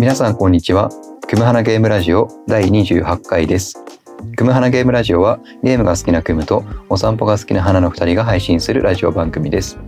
皆さんこんにちは。クムハナゲームラジオ第28回です。クムハナゲームラジオはゲームが好きなクムとお散歩が好きな花の2人が配信するラジオ番組です。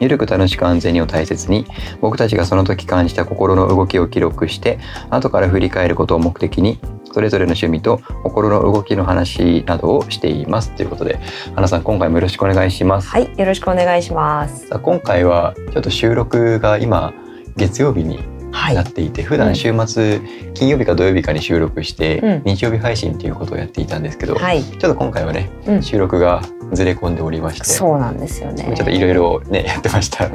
ゆるく楽しく安全にを大切に僕たちがその時感じた心の動きを記録して後から振り返ることを目的にそれぞれの趣味と心の動きの話などをしていますということで花さん今回もよろしくお願いします。はい、よろしくお願いします。さあ今回はちょっと収録が今月曜日にはいなっ。ていて、普段週末、金曜日か土曜日かに収録して、うん日曜日配信ということをやっていたんですけど、はい。ちょっと今回はねうん。収録がずれ込んでおりましてそうなんですよね。ちょっといろいろねやってました、うん。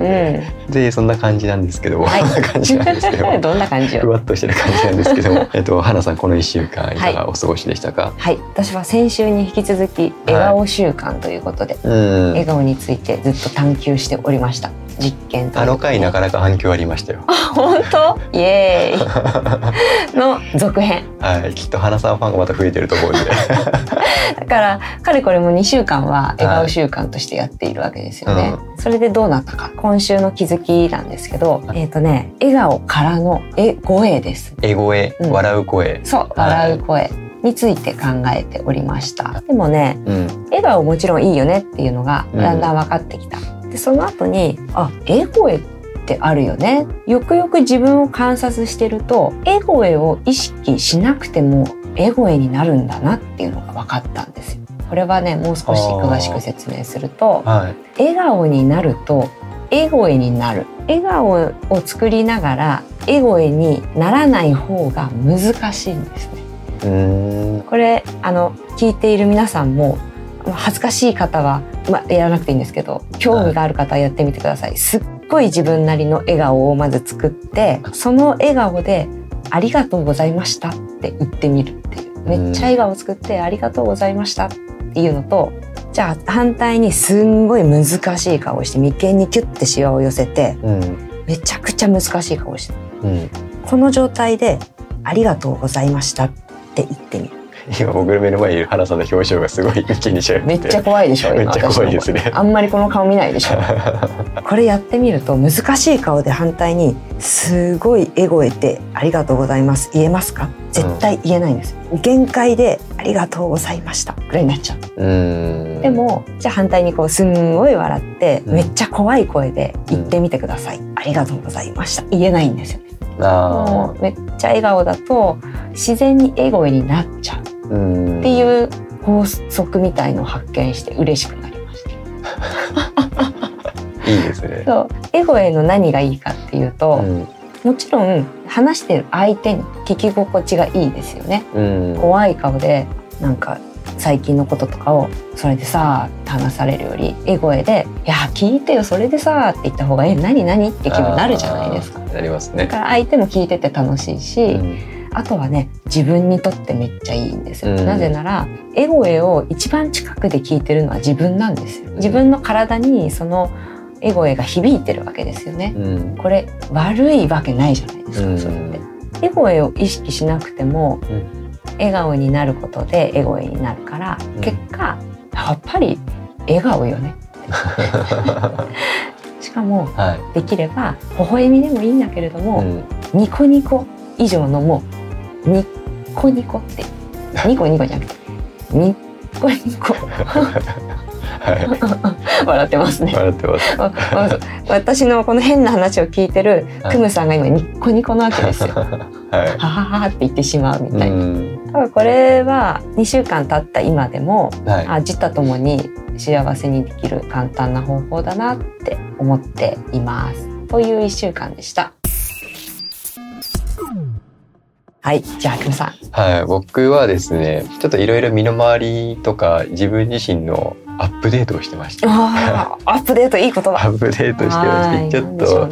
でそんな感じなんですけど、はいこんな感じなんですけど どんな感じふよ。わっとしてる感じなんですけども えっと花さんこの1週間いかがお過ごしでしたか、はい、私は先週に引き続き笑顔習慣ということで、うん笑顔についてずっと探求しておりました。実験あの回なかなか反響ありましたよ。あ本当？イエーイ。の続編。はい、きっと花さんファンがまた増えてると思うんで。だからかれこれも2週間は笑顔習慣としてやっているわけですよね、それでどうなったか。今週の気づきなんですけどえっ、とね笑顔からのえ声です。絵声、うん。笑う声。そう笑う声について考えておりました。でもねうん、笑顔もちろんいいよねっていうのがうん。だんだん分かってきた、でその後にあ笑声ってあるよねよくよく自分を観察してると笑声を意識しなくても笑声になるんだなっていうのが分かったんですよこれはねもう少し詳しく説明するとはい。笑顔になると笑声になる笑顔を作りながら笑声にならない方が難しいんですね。これあの聞いている皆さんもまあ恥ずかしい方は、まあ、やらなくていいんですけど興味がある方はやってみてください、すっごい自分なりの笑顔をまず作ってその笑顔で「ありがとうございました」って言ってみるっていうめっちゃ笑顔を作って「ありがとうございました」っていうのとじゃあ反対にすんごい難しい顔をして眉間にキュッてシワを寄せてうん。めちゃくちゃ難しい顔をしてうん。この状態で「ありがとうございました」って言ってみる。今僕の目の前にいる花さんの表情がすごい一気にしちゃって。めっちゃ怖いでしょ今。めっちゃ怖いですね。あんまりこの顔見ないでしょ。これやってみると難しい顔で反対にすごいエゴえて「ありがとうございます」言えますか？絶対言えないんです、限界で「ありがとうございました」ぐらいになっちゃう。で。もじゃあ反対にこうすんごい笑って、うん。めっちゃ怖い声で言ってみてください、ありがとうございました。言えないんですよね。あもうめっちゃ笑顔だと自然にエゴエになっちゃう。っていう法則みたいのを発見して嬉しくなりました いいですね。そうエゴへの何がいいかっていうと、うん。もちろん話してる相手に聞き心地がいいですよねうん。怖い顔でなんか最近のこととかをそれでさって話されるよりエゴエで「いや聞いてよそれでさ」って言った方が「え何何?」って気分になるじゃないですか。なりますね。だから相手も聞いてて楽しいし、うんあとはね自分にとってめっちゃいいんですよ、うん。なぜならエゴエを一番近くで聞いてるのは自分なんですよ。自分の体にそのエゴエが響いてるわけですよね。うん。これ悪いわけないじゃないですか、うん。それって。エゴエを意識しなくても、うん。笑顔になることでエゴエになるから、うん。結果やっぱり笑顔よね。しかもはできれば微笑みでもいいんだけれどい。も、うん。ニコニコ以上のもうニコニコってニコニコじゃなくてニコニコは笑ってますい。ね。笑ってます。私のこの変な話を聞いてるはいクムさんが今ニッコニコなわけですよ。ははははって言ってしまうみい。たいな。うん。多分これは2週間経った今でもはい。あ自他ともに幸せにできる簡単な方法だなって思っています。という1週間でした。はい、じゃあクムさん。はい、僕はですね、ちょっといろいろ身の回りとか自分自身のアップデートをしてました。アップデートいいことだ。アップデートしてまはいして、ちょっと。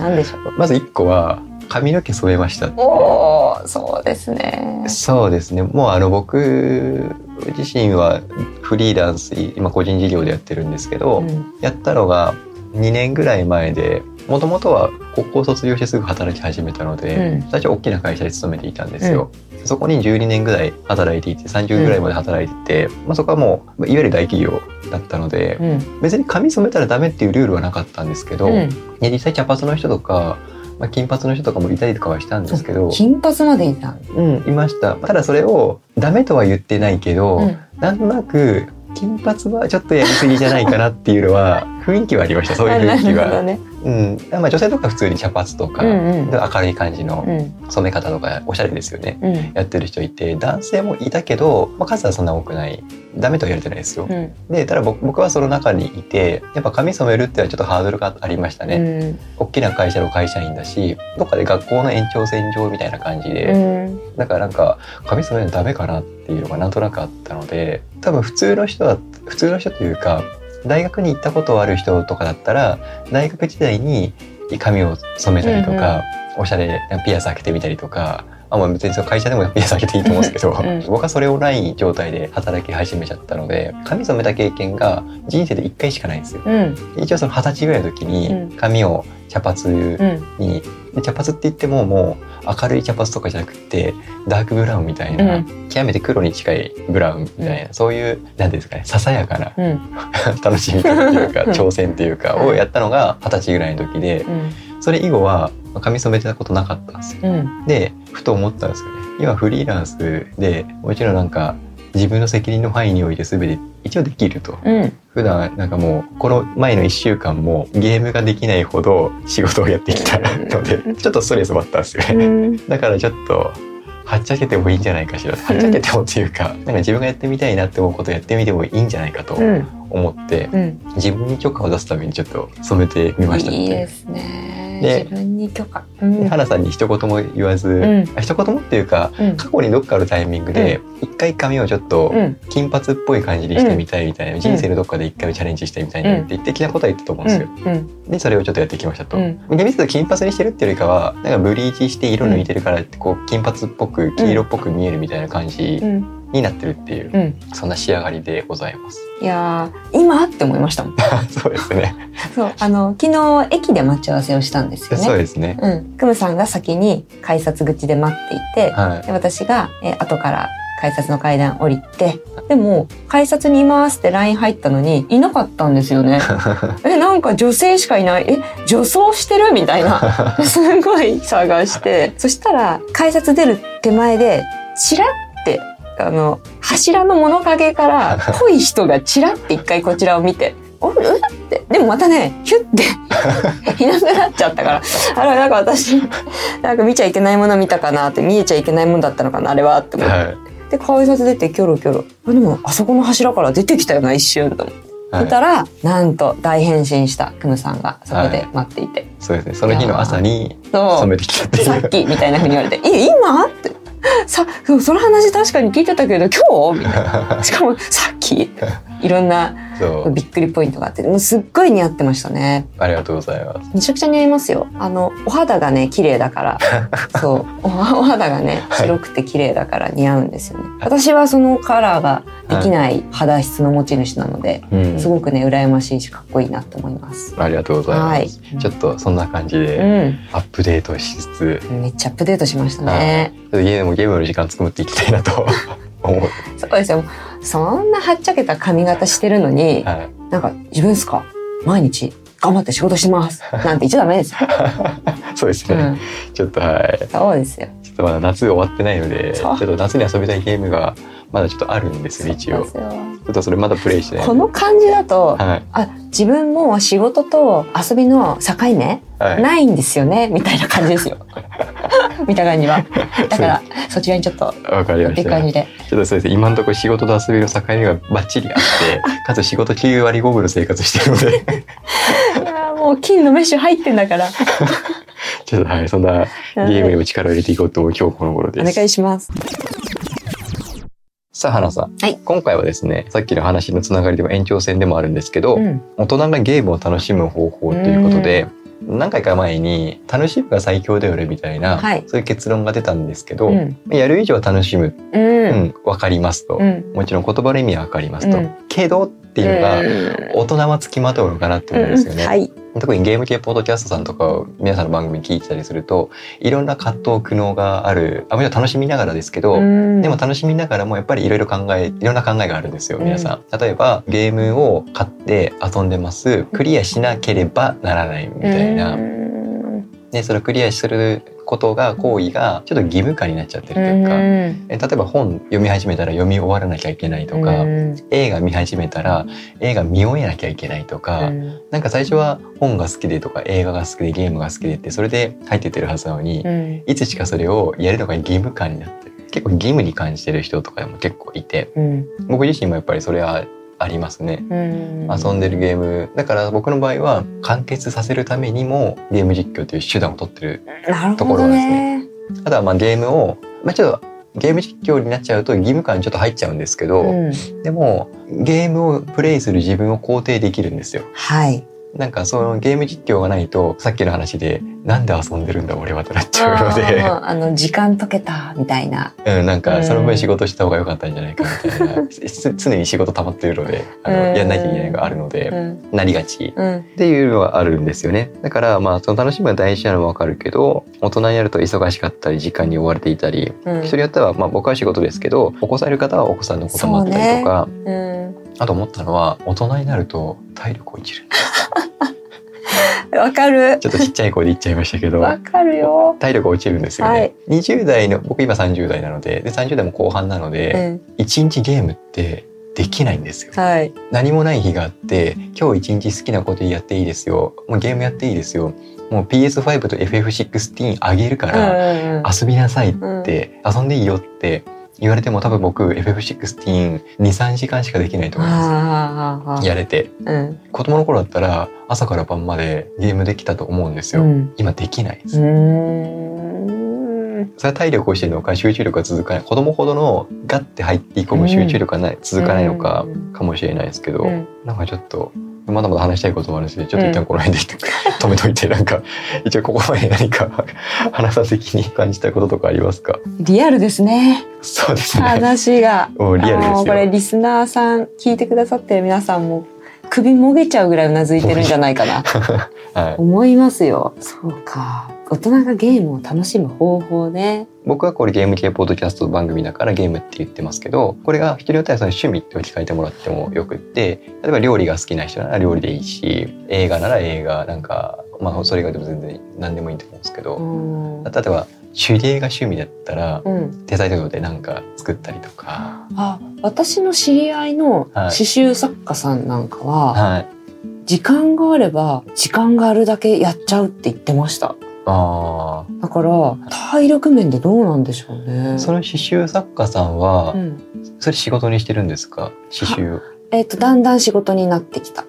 まず一個は髪の毛染めました。おお、そうですね。そうですね。もうあの僕自身はフリーランス今個人事業でやってるんですけど、うんやったのが2年ぐらい前でもともとは高校卒業してすぐ働き始めたので、うん。最初大きな会社で勤めていたんですよ。そこに12年ぐらい働いていて30ぐらいまで働いてて、まあ、そこはもういわゆる大企業だったので、うん。別に髪染めたらダメっていうルールはなかったんですけど、うん。ね実際茶髪の人とかまあ、金髪の人とかもいたりとかはしたんですけど金髪までいた。んうんいました。ただそれをダメとは言ってないけど、うん。なんとなく金髪はちょっとやりすぎじゃないかなっていうのは雰囲気はありましたそういう雰囲気は。ねうん。まあ、女性とか普通に茶髪とか、うんうん。で明るい感じのうん。染め方とかおしゃれですよね。うん。やってる人いて男性もいたけど、まあ、数はそんな多くない。ダメとは言われてないですよ。うん。でただ僕僕はその中にいてやっぱ髪染めるってはちょっとハードルがありましたね。うん。大きな会社の会社員だしどっかで学校の延長線上みたいな感じで、うん。だからなんか髪染めるのダメかなっていうのがなんとなくあったので多分普通の人は普通の人というか大学に行ったことある人とかだったら大学時代に髪を染めたりとか、おしゃれなピアス開けてみたりとか。あまあ別にその会社でもピアス開けていいと思うんですけど、うん 僕はそれをない状態で働き始めちゃったので髪染めた経験が人生で1回しかないんですよ。うん。一応その二十歳ぐらいの時うにん。髪を茶髪うん。茶髪って言ってももう明るい茶髪とかじゃなくてダークブラウンみたいな、うん。極めて黒に近いブラウンみたいな、そういう何ていうんですかねささやかなうん。楽しみ方というかうん。挑戦というかうんをやったのが二十歳ぐらいの時でうん。それ以後は髪染めてたことなかったんですよ。うんでふと思ったんですよね。今フリーランスでもちろんなんか自分の責任の範囲において全て一応できると。うん普段なんかもうこの前の1週間もゲームができないほど仕事をやってきたのでちょっとストレスもあったんですようね。んだからちょっとはっちゃけてもいいんじゃないかしらはっちゃけてもっていうかなんか自分がやってみたいなって思うことをやってみてもいいんじゃないかとうん思ってうん。自分に許可を出すためにちょっと染めてみましたいいですね。で自分に許可。うん。花さんに一言も言わず、ん。あ一言もっていうかうん。過去にどっかのタイミングで一回髪をちょっとうん。金髪っぽい感じにしてみたいみたいな、人生のどっかで一回チャレンジしてみたいなって言って的なことは言ったと思うんですよ。うん。でそれをちょっとやってきましたと。うん。厳密に金髪にしてるっていうよりかはなんかブリーチして色抜いてるからってこう金髪っぽく黄色っぽく見えるみたいな感じうんになってるっていう、うんそんな仕上がりでございます。いやー今って思いましたもん そうですね。そうあの昨日駅で待ち合わせをしたんですよねそうですね。うんクムさんが先に改札口で待っていてはい。で私が、えー後から改札の階段降りてでも改札にいますって LINE 入ったのにいなかったんですよね えなんか女性しかいないえ女装してるみたいな すごい探してそしたら改札出る手前でチラってあの柱の物陰から 濃い人がチラって一回こちらを見て「おうっ?」ってでもまたねヒュッて いなくなっちゃったからあれなんか私なんか見ちゃいけないもの見たかなって見えちゃいけないものだったのかなあれはって思って。はい。で改札出てキョロキョロあでもあそこの柱から出てきたよな一瞬と思ってはい見たら、なんと大変身したクムさんがそこで待っていて、そうですね。その日の朝に染めてきたっていう。さっきみたいな風に言われて「え今?」って「さその話確かに聞いてたけど今日?」みたいな しかもさっきいろんな。びっくりポイントがあってもうすっごい似合ってましたね。ありがとうございます。めちゃくちゃ似合いますよ。あのお肌がね綺麗だから。そう。おお肌がねはい。白くて綺麗だから似合うんですよね、私はそのカラーができない肌質の持ち主なので、うん。すごくね羨ましいしかっこいいなと思います。ありがとうございます。はい。ちょっとそんな感じうでん。アップデートしつつ、めっちゃアップデートしましたはい。ねちょっとゲームもゲームの時間作っていきたいなと 思う。そうですよそんなはっちゃけた髪型してるのに、はい。なんか自分ですか？毎日頑張って仕事してますなんて言っちゃダメですよ、そうですね。うん、ちょっとはい。そうですよちょっとまだ夏終わってないので、ちょっと夏に遊びたいゲームがまだちょっとあるんですよ、一応。ちょっとそれまだプレイしてない。この感じだと、はい。あ自分も仕事と遊びの境目、はい。ないんですよね？みたいな感じですよ見た感じは。だからそちらにちょっとわかりまっしてた。いう感じで。ちょっとそうです。ね、今のところ仕事と遊びの境目がバッチリあって、かつ仕事9割5分の生活してるので、いやーもう金のメッシュ入ってんだから。ちょっとはい、そんなゲームにも力を入れていこうと思う今日この頃おです。願いします。さあ、花さん。はい。今回はですね、さっきの話のつながりでも延長戦でもあるんですけど、うん。大人がゲームを楽しむ方法ということで、何回か前に楽しむが最強だよねみたいな、はい。そういう結論が出たんですけど、うん。やる以上は楽しむ、ううんん、わかりますと、うん。もちろん言葉の意味はわかりますと、うん。けどっていうのが、うん。大人はつきまとうのかなって思うんですよね。はい特にゲーム系ポッドキャストさんとかを皆さんの番組聞いてたりするといろんな葛藤苦悩があるあもちろん楽しみながらですけど、うんでも楽しみながらもやっぱりいろいろ考えいろんな考えがあるんですようん皆さん。例えばゲームを買って遊んでますクリアしなければならないみたいな。うんでそれをクリアすることが行為がちょっと義務化になっちゃってるというか、え例えば本読み始めたら読み終わらなきゃいけないとか、映画見始めたら映画見終えなきゃいけないとか、なんか最初は本が好きでとか映画が好きでゲームが好きでってそれで入ってってるはずなのに、いつしかそれをやるのが義務感になってる結構義務に感じてる人とかも結構いて、僕自身もやっぱりそれはありますね、遊んでるゲームだから僕の場合は完結させるためにもゲーム実況という手段を取ってるところですね。あとはまあゲームを、まあ、ちょっとゲーム実況になっちゃうと義務感ちょっと入っちゃうんですけど、うん、でもゲームをプレイする自分を肯定できるんですよ。はい。なんかそのゲーム実況がないとさっきの話でなんで遊んでるんだ俺はとなっちゃうので。あの時間解けたみたいな。うんなんかその分仕事した方が良かったんじゃないかみたいな、うん、常に仕事溜まってるのであの、やんなきゃいけないのがあるので、うん、なりがち、っていうのはあるんですよね。だからまあその楽しみは大事なのはわかるけど大人になると忙しかったり時間に追われていたり、人によってはまあ僕は仕事ですけどお子さんいる方はお子さんのこともあったりとか、ね、あと思ったのは大人になると体力をいじるわかる。ちょっとちっちゃい声で言っちゃいましたけど。わかるよ。体力落ちるんですよね。はい、20代の、僕今30代なので、で30代も後半なので、うん、1日ゲームってできないんですよ、はい。何もない日があって、今日一日好きなことやっていいですよ。もうゲームやっていいですよ。もう PS5 と FF16 あげるから遊びなさいって、遊んでいいよって言われても多分僕 FF1623 時間しかできないと思います。やれて、うん、子供の頃だったら朝から晩までゲームできたと思うんですよ、うん、今できないです。それは体力をしてるのか集中力が続かない。子供ほどのガッて入ってい込む集中力がない、続かないのかかもしれないですけど、うん、なんかちょっとまだまだ話したいこともあるし、ちょっと一旦この辺で、止めといて、なんか、一応ここまで何か話させ気に感じたこととかありますか？リアルですね。そうですね。話が。もうリアルですよ。これリスナーさん、聞いてくださってる皆さんも、首もげちゃうぐらいうなずいてるんじゃないかな。はい、思いますよ。そうか。大人がゲームを楽しむ方法ね。僕はこれゲーム系ポッドキャスト番組だからゲームって言ってますけど、これが人によってはその趣味って置き換えてもらってもよくって、例えば料理が好きな人なら料理でいいし、映画なら映画、なんか、まあそれがでも全然何でもいいと思うんですけど、例えば手芸が趣味だったら、うん、手伝いでなんか作ったりとか。あ、私の知り合いの刺繍作家さんなんかは、はい、時間があれば時間があるだけやっちゃうって言ってました。あだから体力面でどうなんでしょうね。その刺繍作家さんは、うん、それ仕事にしてるんですか？刺繍。えっ、ー、とだんだん仕事になってきた。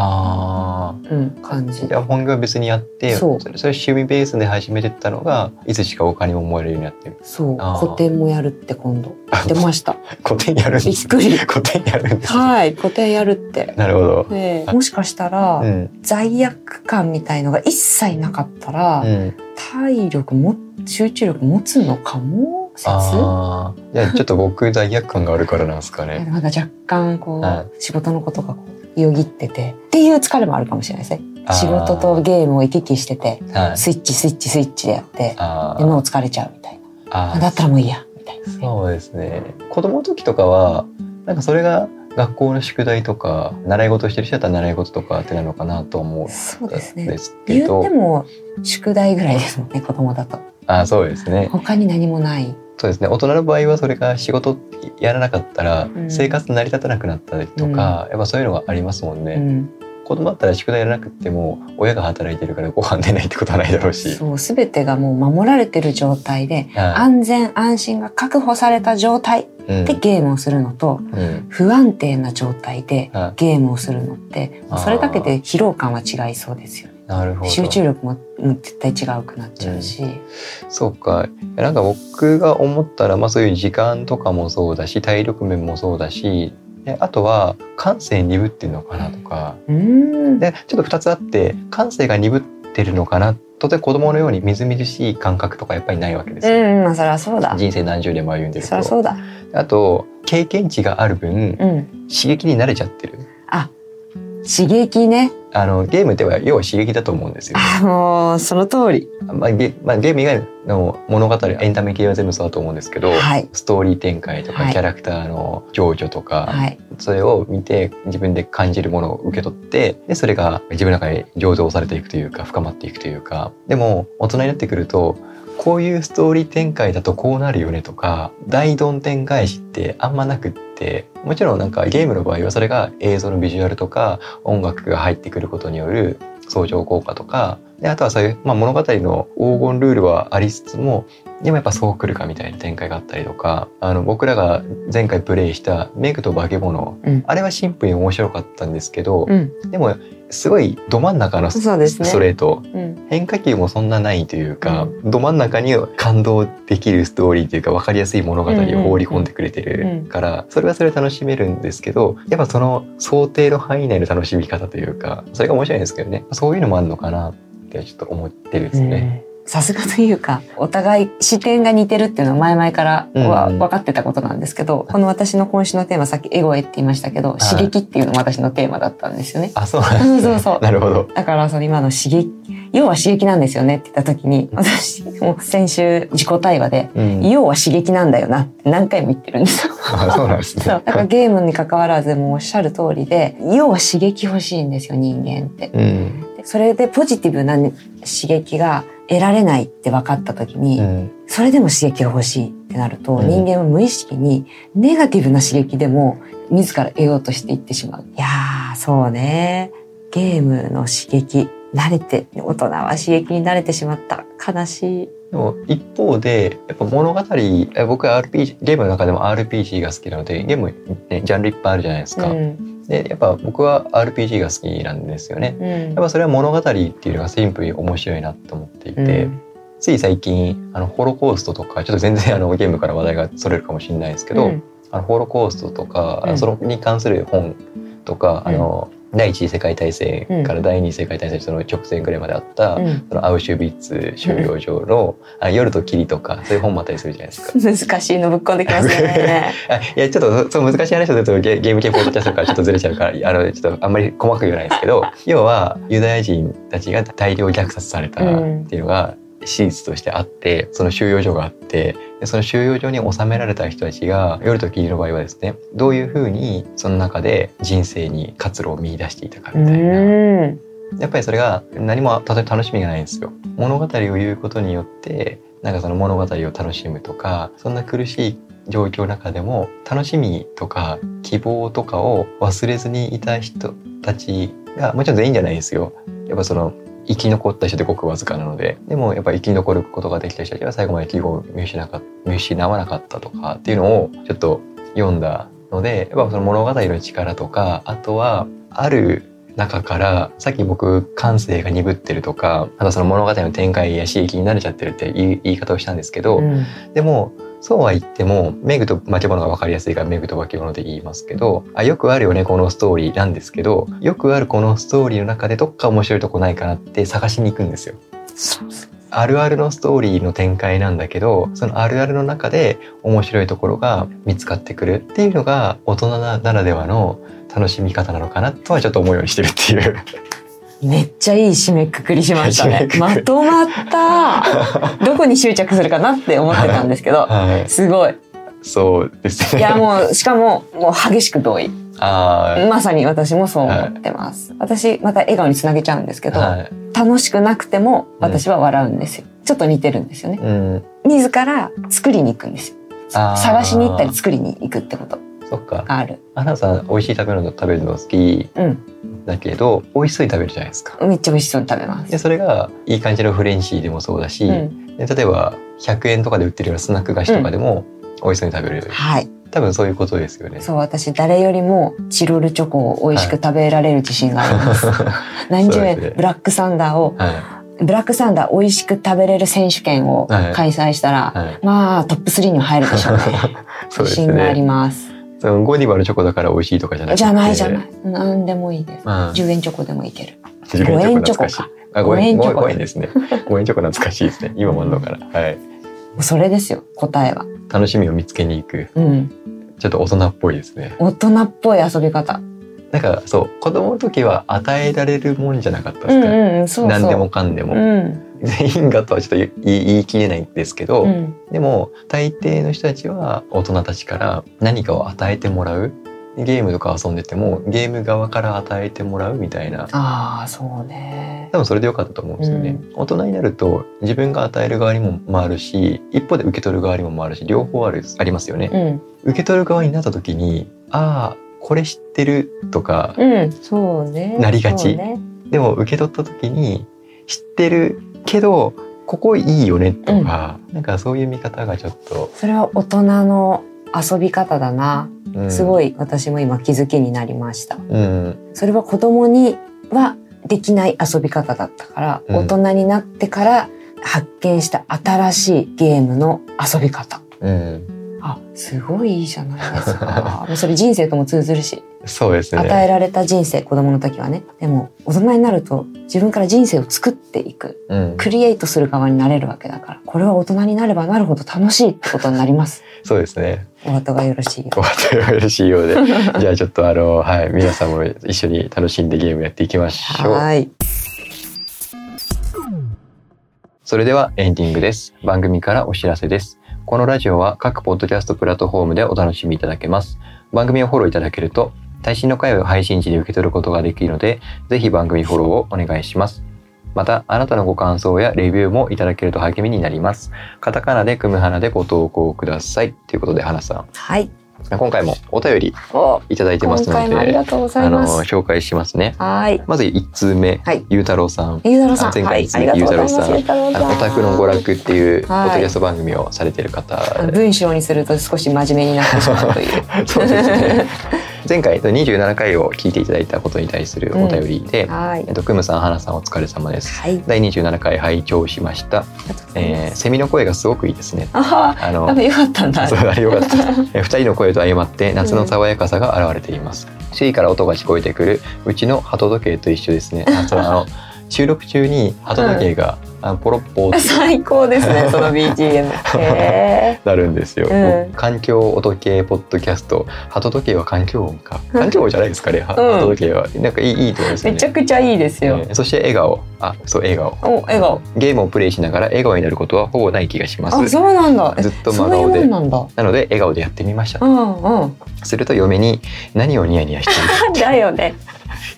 ああ、うん、感じ。じゃ本業は別にやってそう。それ趣味ベースで始めてったのがいつしかお金も思えるようになってる。そう。古典もやるって今度。出ました。古典やるびっくり。古典やるんです、はい古典やるって。なるほど。えー、もしかしたら、うん、罪悪感みたいのが一切なかったら、うん、体力も集中力持つのかも？説？あいやちょっと僕罪悪感があるからなんですかね。まだ若干こう、はい、仕事のことがこうよぎっててっていう疲れもあるかもしれないですね。仕事とゲームを行き来してて、スイッチスイッチスイッチでやってで脳疲れちゃうみたいな。だったらもういいやみたいな、ね、そうですね。子供の時とかはなんかそれが学校の宿題とか習い事してる人だったら習い事とかってなのかなと思うそうですね。ですけど。言っても宿題ぐらいですもんね子供だと。あそうですね。他に何もないそうですね。大人の場合はそれが仕事やらなかったら生活成り立たなくなったりとか、うん、やっぱそういうのがありますもんね。うん。子供だったら宿題やらなくても親が働いてるからご飯出ないってことはないだろうし。そう全てがもう守られてる状態で、はい、安全安心が確保された状態でゲームをするのと、うん、不安定な状態でゲームをするのって、それだけで疲労感は違いそうですよね。なるほど集中力も絶対違うくなっちゃうし、うん、そうかなんか僕が思ったら、まあ、そういう時間とかもそうだし体力面もそうだしであとは感性鈍ってるのかなとかでちょっと2つあって感性が鈍ってるのかな当然子供のようにみずみずしい感覚とかやっぱりないわけですよ。うん、まあそりゃそうだ。人生何十年も歩んでると。そそうだ。あと経験値がある分、うん、刺激に慣れちゃってる。あ、刺激ね。あのゲームっては要は刺激だと思うんですよ。あもうその通り。まあゲまあ、ゲーム以外の物語エンタメ系は全部そうだと思うんですけど、はい。ストーリー展開とか、はい。キャラクターの情緒とか、はい。それを見て自分で感じるものを受け取ってでそれが自分の中に醸造されていくというか深まっていくというか。でも大人になってくるとこういうストーリー展開だとこうなるよねとか大どん展開しってあんまなくってもちろんなんかゲームの場合はそれが映像のビジュアルとか音楽が入ってくることによる相乗効果とかであとはそういう、まあ、物語の黄金ルールはありつつもでもやっぱそう来るかみたいな展開があったりとかあの僕らが前回プレイした「メグと化け物」うん。あれはシンプルに面白かったんですけど、うん。でもすごいど真ん中のストレート。うん。変化球もそんなないというか、うど真ん中に感動できるストーリーというか分かりやすい物語を放り込んでくれてるから、それはそれで楽しめるんですけどやっぱその想定の範囲内の楽しみ方というかそれが面白いんですけどね。そういうのもあるのかなってちょっと思ってるんですね。うんさすがというかお互い視点が似てるっていうのは前々からはうん分かってたことなんですけど、この私の今週のテーマさっきエゴエって言いましたけど、い刺激っていうのも私のテーマだったんですよね。あそうなんですね。そうそうなるほど。だからその今の刺激要は刺激なんですよねって言った時に私も先週自己対話でうん、要は刺激なんだよなって何回も言ってるんですよ。あそうなんですね。そうだからゲームに関わらずもうおっしゃる通りで要は刺激欲しいんですよ人間って。うんでそれでポジティブなね刺激が得られないって分かった時に、うんそれでも刺激が欲しいってなると、うん人間は無意識にネガティブな刺激でも自ら得ようとしていってしまう。いやーそうねゲームの刺激慣れて大人は刺激に慣れてしまった悲しい。でも一方でやっぱ物語え僕は RPG ゲームの中でも RPG が好きなのでゲーム、ね、ジャンルいっぱいあるじゃないですか。うんでやっぱ僕は RPG が好きなんですよね。うん。やっぱそれは物語っていうのがシンプルに面白いなと思っていて、うん。つい最近あのホロコーストとかちょっと全然あのゲームから話題がそれるかもしれないですけど、うん。あのホロコーストとか、うん。それに関する本とか、うん。あの第一次世界大戦から第二次世界大戦その直前ぐらいまであった、うん。そのアウシュビッツ収容所の、あ夜と霧とかそういう本もあったりするじゃないですか。難しいのぶっこんできますね。あいやちょっとそう難しい話をするとゲゲーム系ポッドキャストからちょっとずれちゃうからあのちょっとあんまり細かく言わないですけど要はユダヤ人たちが大量虐殺されたっていうのが史実としてあってその収容所があってでその収容所に収められた人たちが夜と霧の場合はですねどういうふうにその中で人生に活路を見出していたかうみたいな。んやっぱりそれが何もたとえ楽しみがないんですよ。物語を言うことによってなんかその物語を楽しむとかそんな苦しい状況の中でも楽しみとか希望とかを忘れずにいた人たちがもちろん全員じゃないですよ。やっぱその生き残った人ってごくわずかなのででもやっぱ生き残ることができた人たちは最後まで希望を見失か見失わなかったとかっていうのをちょっと読んだのでやっぱその物語の力とかあとはある中からさっき僕感性が鈍ってるとかあとその物語の展開や刺激に慣れちゃってるって言い言い方をしたんですけど、うん。でもそうは言ってもメグと化け物が分かりやすいからメグと化け物で言いますけどあよくあるよねこのストーリーなんですけどよくあるこのストーリーの中でどっか面白いとこないかなって探しに行くんですよ。あるあるのストーリーの展開なんだけどそのあるあるの中で面白いところが見つかってくるっていうのが大人ならではの楽しみ方なのかなとはちょっと思うようにしてるっていう。めっちゃいい締めくくりしましたね。まとまった。どこに執着するかなって思ってたんですけどはい、すごい。そうですね。いやもうしかももう激しく同意。あまさに私もそう思ってます、私また笑顔につなげちゃうんですけあ、ど、はい、楽しくなくても私は笑うんですよ。ちょっと似てるんですよね。うん、自ら作りに行くんですよ。探しに行ったり作りに行くってことそっか。がある。アナさん美味しい食べ物食べるの好きうん。だけど美味しそうに食べるじゃないですか。めっちゃ美味しそうに食べます。でそれがいい感じのフレンチでもそうだし、うん。で例えば100円とかで売ってるようなスナック菓子とかでも美味しそうに食べれる、はい。多分そういうことですよね。そう私誰よりもチロルチョコを美味しく食べられる自信があります、何十円、ブラックサンダーをはい。ブラックサンダー美味しく食べれる選手権をはい。開催したら、はい。まあトップ3には入るでしょうね。自信がありね。ますそのゴディバのチョコだから美味しいとかじゃなくて。じゃないじゃない何でもいいですまあ、10円チョコでもいける10五円チョコか。あ、5円五円チョコ5円ですね。5円チョコ懐かしいですね。今もあるのかな。はい。それですよ答えは楽しみを見つけに行く。うんちょっと大人っぽいですね。大人っぽい遊び方なんかそう子供の時は与えられるもんじゃなかったですか、うんうんうんそうそう。何でもかんでも、うん。全員がとはちょっと言い切れないんですけど、うん。でも大抵の人たちは大人たちから何かを与えてもらう？ゲームとか遊んでてもゲーム側から与えてもらうみたいな。ああそうね。多分それでよかったと思うんですよね、大人になると自分が与える側にも回るし一方で受け取る側にも回るし両方あるありますよね、うん。受け取る側になった時にああこれ知ってる？とか、うんそうね。なりがち。ね。でも受け取った時に知ってるけどここいいよねとか、なんかそういう見方がちょっと、それは大人の遊び方だな、うん。すごい私も今気づきになりました。うん。それは子供にはできない遊び方だったから、うん。大人になってから発見した新しいゲームの遊び方。うんあすごいいいじゃないですか。それ人生とも通ずるし。そうですね。与えられた人生子供の時はね。でも大人になると自分から人生を作っていく。うん、クリエイトする側になれるわけだから。これは大人になればなるほど楽しいってことになります。そうですね。お後がよろしいよお後がよろしいようで。じゃあちょっとあのはい皆さんも一緒に楽しんでゲームやっていきましょう。はい。それではエンディングです。番組からお知らせですこのラジオは各ポッドキャストプラットフォームでお楽しみいただけます。番組をフォローいただけると最新の回を配信時で受け取ることができるのでぜひ番組フォローをお願いします。またあなたのご感想やレビューもいただけると励みになります。カタカナで組む花でご投稿ください。ということで花さはい。ん今回もお便りおいただいてま今すの回もありでがとうござあのいます。紹介しますね。はい。まず1通目、はい。ゆうたろうさん。ゆうたろうさん。あ前回はい。ありがとうございます。ゆうたろうさん。あのオタクの娯楽っていうポはい。ッドキャスト番組をされてる方、文章にすると少し真面目になってしまうという。そうですね前回27回を聞いていただいたことに対するお便りで、はいえっと、クムさん、花さんお疲れ様です。はい第27回拝聴しました。えー、セミの声がすごくいいですね。ああのよかったんだ。そうよかった 二人の声と相まって夏の爽やかさが現れています。周囲から音が聞こえてくるうちの鳩時計と一緒ですね。あの収録中に鳩時計が、あのポロッポ最高ですね、その BGM。へなるんですよ。うん環境音系ポッドキャスト、鳩時計は環境音か。環境音じゃないですかね。はうん鳩時計はなんかいいいいと思いますね。めちゃくちゃいいですよ。えーそして笑顔。あ、そう笑顔。お、笑顔。ゲームをプレイしながら笑顔になることはほぼない気がしまあ、す。そうなんだ。えずっと真顔でなんだ。なので笑顔でやってみましたう。んうん。すると嫁に何をニヤニヤしている。だよね。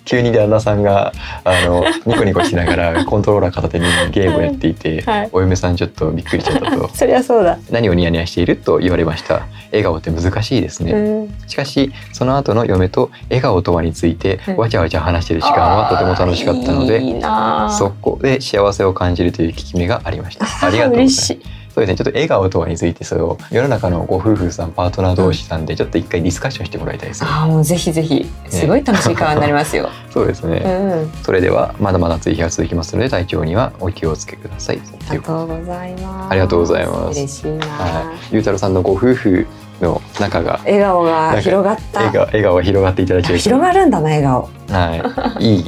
急に旦那さんがあの ニコニコしながらコントローラー片手にゲームをやっていて、はいお嫁さんちょっとびっくりしちゃったと。そりゃそうだ。何をニヤニヤしていると言われました？笑顔って難しいですね。うん。しかしその後の嫁と笑顔とはについてうんわちゃわちゃ話している時間はとても楽しかったのであーいいなあ。そこで幸せを感じるという効き目がありました。ありがとうございます。そうですね。ちょっと笑顔とはについてそれを世の中のご夫婦さんパートナー同士さんでちょっと一回ディスカッションしてもらいたいですね。ああ、もうぜひぜひ。すごい楽しい会話になりますよ。そうですね。うん。それではまだまだ暑い日が続きますので体調にはお気をつけください。ありがとうございます。ありがとうございます嬉しいな。はい。ゆうたろうさんのご夫婦の仲が笑顔が広がった。笑顔笑顔が広がっていただけると広がるんだな笑顔。はい。いい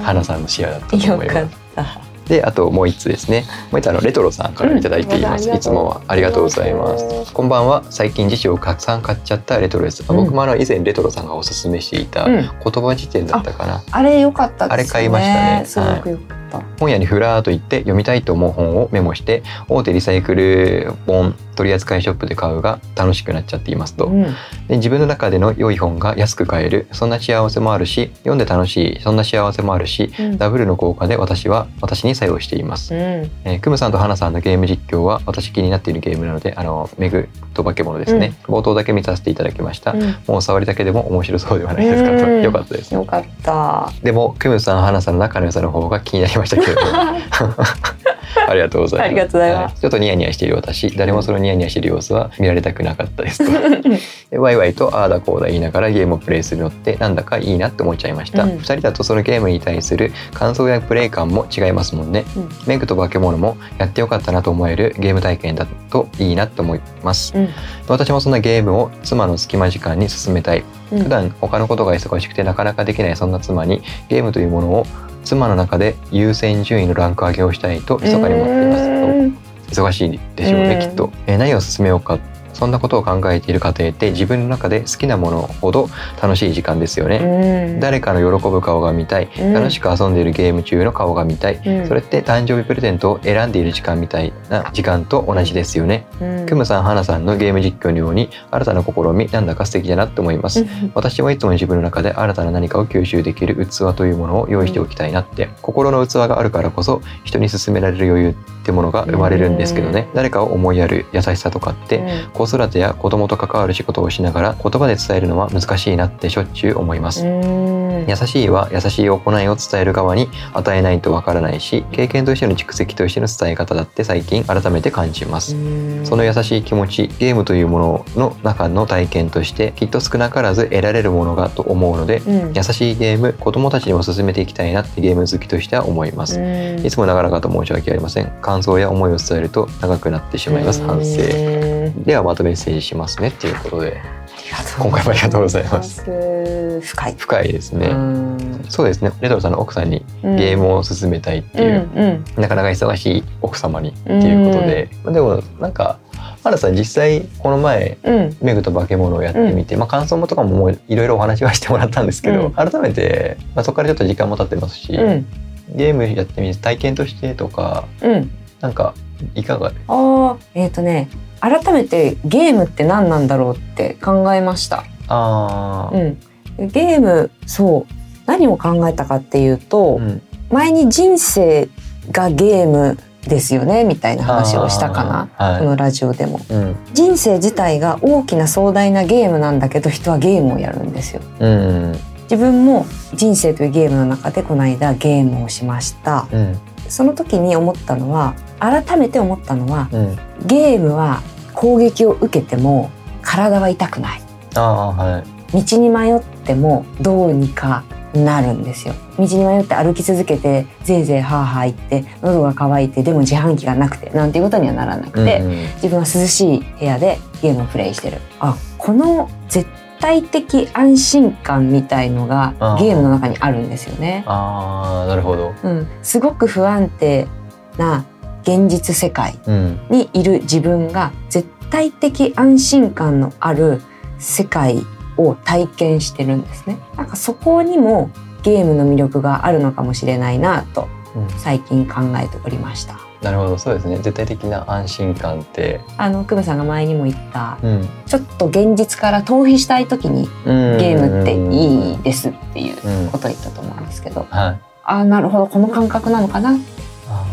花さんのシェアだったとよ思います。かった。であともう一つですね。もう一つあのレトロさんからいただいています、うん。いつもありがとうございます。こんばんは。最近辞書をたくさん買っちゃったレトロです、あうん。僕もあの以前レトロさんがおすすめしていたうん。言葉辞典だったかな、あれ良かったですね。あれ買いましたね。すごく良かった。本屋にふらーっと行って読みたいと思う本をメモして大手リサイクル本取扱ショップで買うが楽しくなっちゃっていますと、うん。で自分の中での良い本が安く買えるそんな幸せもあるし読んで楽しいそんな幸せもあるしうん。ダブルの効果で私は私に作用しています。うん。えークムさんとハナさんのゲーム実況は私気になっているゲームなのであのメグと化け物ですね、冒頭だけ見させていただきました、うん。もう触りだけでも面白そうではないですかと、うん。よかった。ですよかった。でもクムさんハナさんの仲の良さの方が気になりましたけれど。ありがとうございます。ありがとうございちょっとニヤニヤしている私。誰もそのニヤニヤしている様子は見られたくなかったですと。でワイワイとああだこうだ言いながらゲームをプレイするのってなんだかいいなって思っちゃいました、うん。二人だとそのゲームに対する感想やプレイ感も違いますもんね。うん。メグと化け物もやってよかったなと思えるゲーム体験だといいなと思います。うん。私もそんなゲームを妻の隙間時間に進めたい。うん。普段他のことが忙しくてなかなかできないそんな妻にゲームというものを妻の中で優先順位のランク上げをしたいと密かに思っています。うん忙しいでしょうねうん。きっと、えー何を進めようかそんなことを考えている過程って自分の中で好きなものほど楽しい時間ですよね、うん。誰かの喜ぶ顔が見たいうん。楽しく遊んでいるゲーム中の顔が見たい、うん。それって誕生日プレゼントを選んでいる時間みたいな時間と同じですよね、うん。クムさん、ハナさんのゲーム実況のように新たな試みなんだか素敵だなって思います、うん。私はいつも自分の中で新たな何かを吸収できる器というものを用意しておきたいなって、心の器があるからこそ人に勧められる余裕ってものが生まれるんですけどね、誰かを思いやる優しさとかって、子育てや子供と関わる仕事をしながら言葉で伝えるのは難しいなってしょっちゅう思います、うん。優しいは優しい行いを伝える側に与えないとわからないし経験としての蓄積としての伝え方だって最近改めて感じます、うん。その優しい気持ちゲームというものの中の体験としてきっと少なからず得られるものがと思うのでうん。優しいゲーム子供たちにも進めていきたいなってゲーム好きとしては思います、うん。いつも長々と申し訳ありません。感想や思いを伝えると長くなってしまいます。反省。うん。ではまたメッセージしますねっていうことでありがとう今回もありがとうございます。深い。深いですね、うん。そうですね。レトロさんの奥さんにゲームを進めたいっていう、うんうん。なかなか忙しい奥様にっていうことで、まあでもなんか原さん実際この前うん。メグと化け物をやってみて、まあ感想もとかももういろいろお話はしてもらったんですけど、うん。改めて、まあ、そこからちょっと時間も経ってますし、うん。ゲームやってみて体験としてとかうん。なんかいかがでああえっ、とね改めてゲームって何なんだろうって考えました。あーうん、ゲームそう何を考えたかっていうと、うん前に人生がゲームですよねみたいな話をしたかな、はいこのラジオでも。うん人生自体が大きな壮大なゲームなんだけど人はゲームをやるんですよ。うん自分も人生というゲームの中でこの間ゲームをしました。うんその時に思ったのは改めて思ったのはうん。ゲームは攻撃を受けても体は痛くない。あーはい。道に迷ってもどうにかなるんですよ。道に迷って歩き続けてぜいぜいハーハー言って喉が渇いてでも自販機がなくてなんていうことにはならなくて、うん。自分は涼しい部屋でゲームをプレイしてる。あこの絶対的安心感みたいのがゲームの中にあるんですよね、あーなるほど、うん、すごく不安定な現実世界うん。にいる自分が絶対的安心感のある世界を体験してるんですね。なんかそこにもゲームの魅力があるのかもしれないなとうん。最近考えておりました。なるほどそうですね。絶対的な安心感って、あの久保さんが前にも言ったうん、ちょっと現実から逃避したい時にゲームってい、いいですっていううんことを言ったと思うんですけど、はい。ああなるほどこの感覚なのかな？あ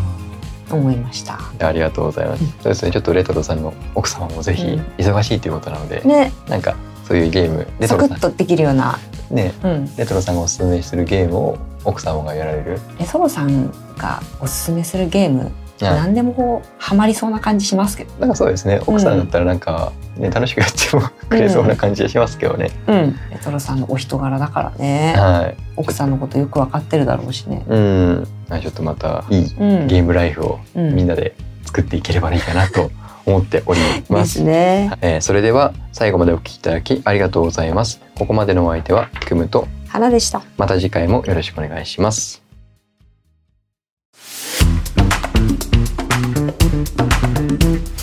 と思いました。ーありがとうございます。そうですね。ちょっとレトロさんの奥様もぜひうん。忙しいということなので、ね。なんかそういうゲームレトロサクッとできるような、ね。うん、レトロさんがおすすめするゲームを奥様がやられる？レトロさんがおすすめするゲームあ何でもこうハマりそうな感じしますけど、なんかそうですね。奥さんだったらなんか、ね楽しくやってもくれそうな感じがしますけどね。うん、レトロさんのお人柄だからねはい。奥さんのことよく分かってるだろうしね。うん。はいちょっとまたいいうん、ゲームライフをうんみんなで作っていければいいかなと思っておりま。ですすね。えーそれでは最後までお聞きいただきありがとうございます。ここまでのお相手はクムと花でした。また次回もよろしくお願いします。「Thank you.